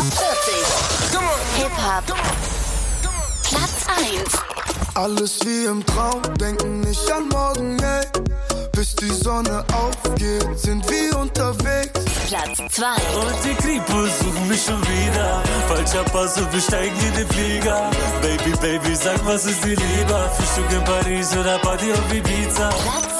Top 40. Hip-Hop. Platz 1. Alles wie im Traum, denken nicht an morgen, ey. Bis die Sonne aufgeht, sind wir unterwegs. Platz 2. Und die Creeper suchen mich schon wieder. Falscher Pass und wir steigen in den Flieger. Baby, Baby, sag, was ist dir lieber? Frühstück in Paris oder Party auf Ibiza? Platz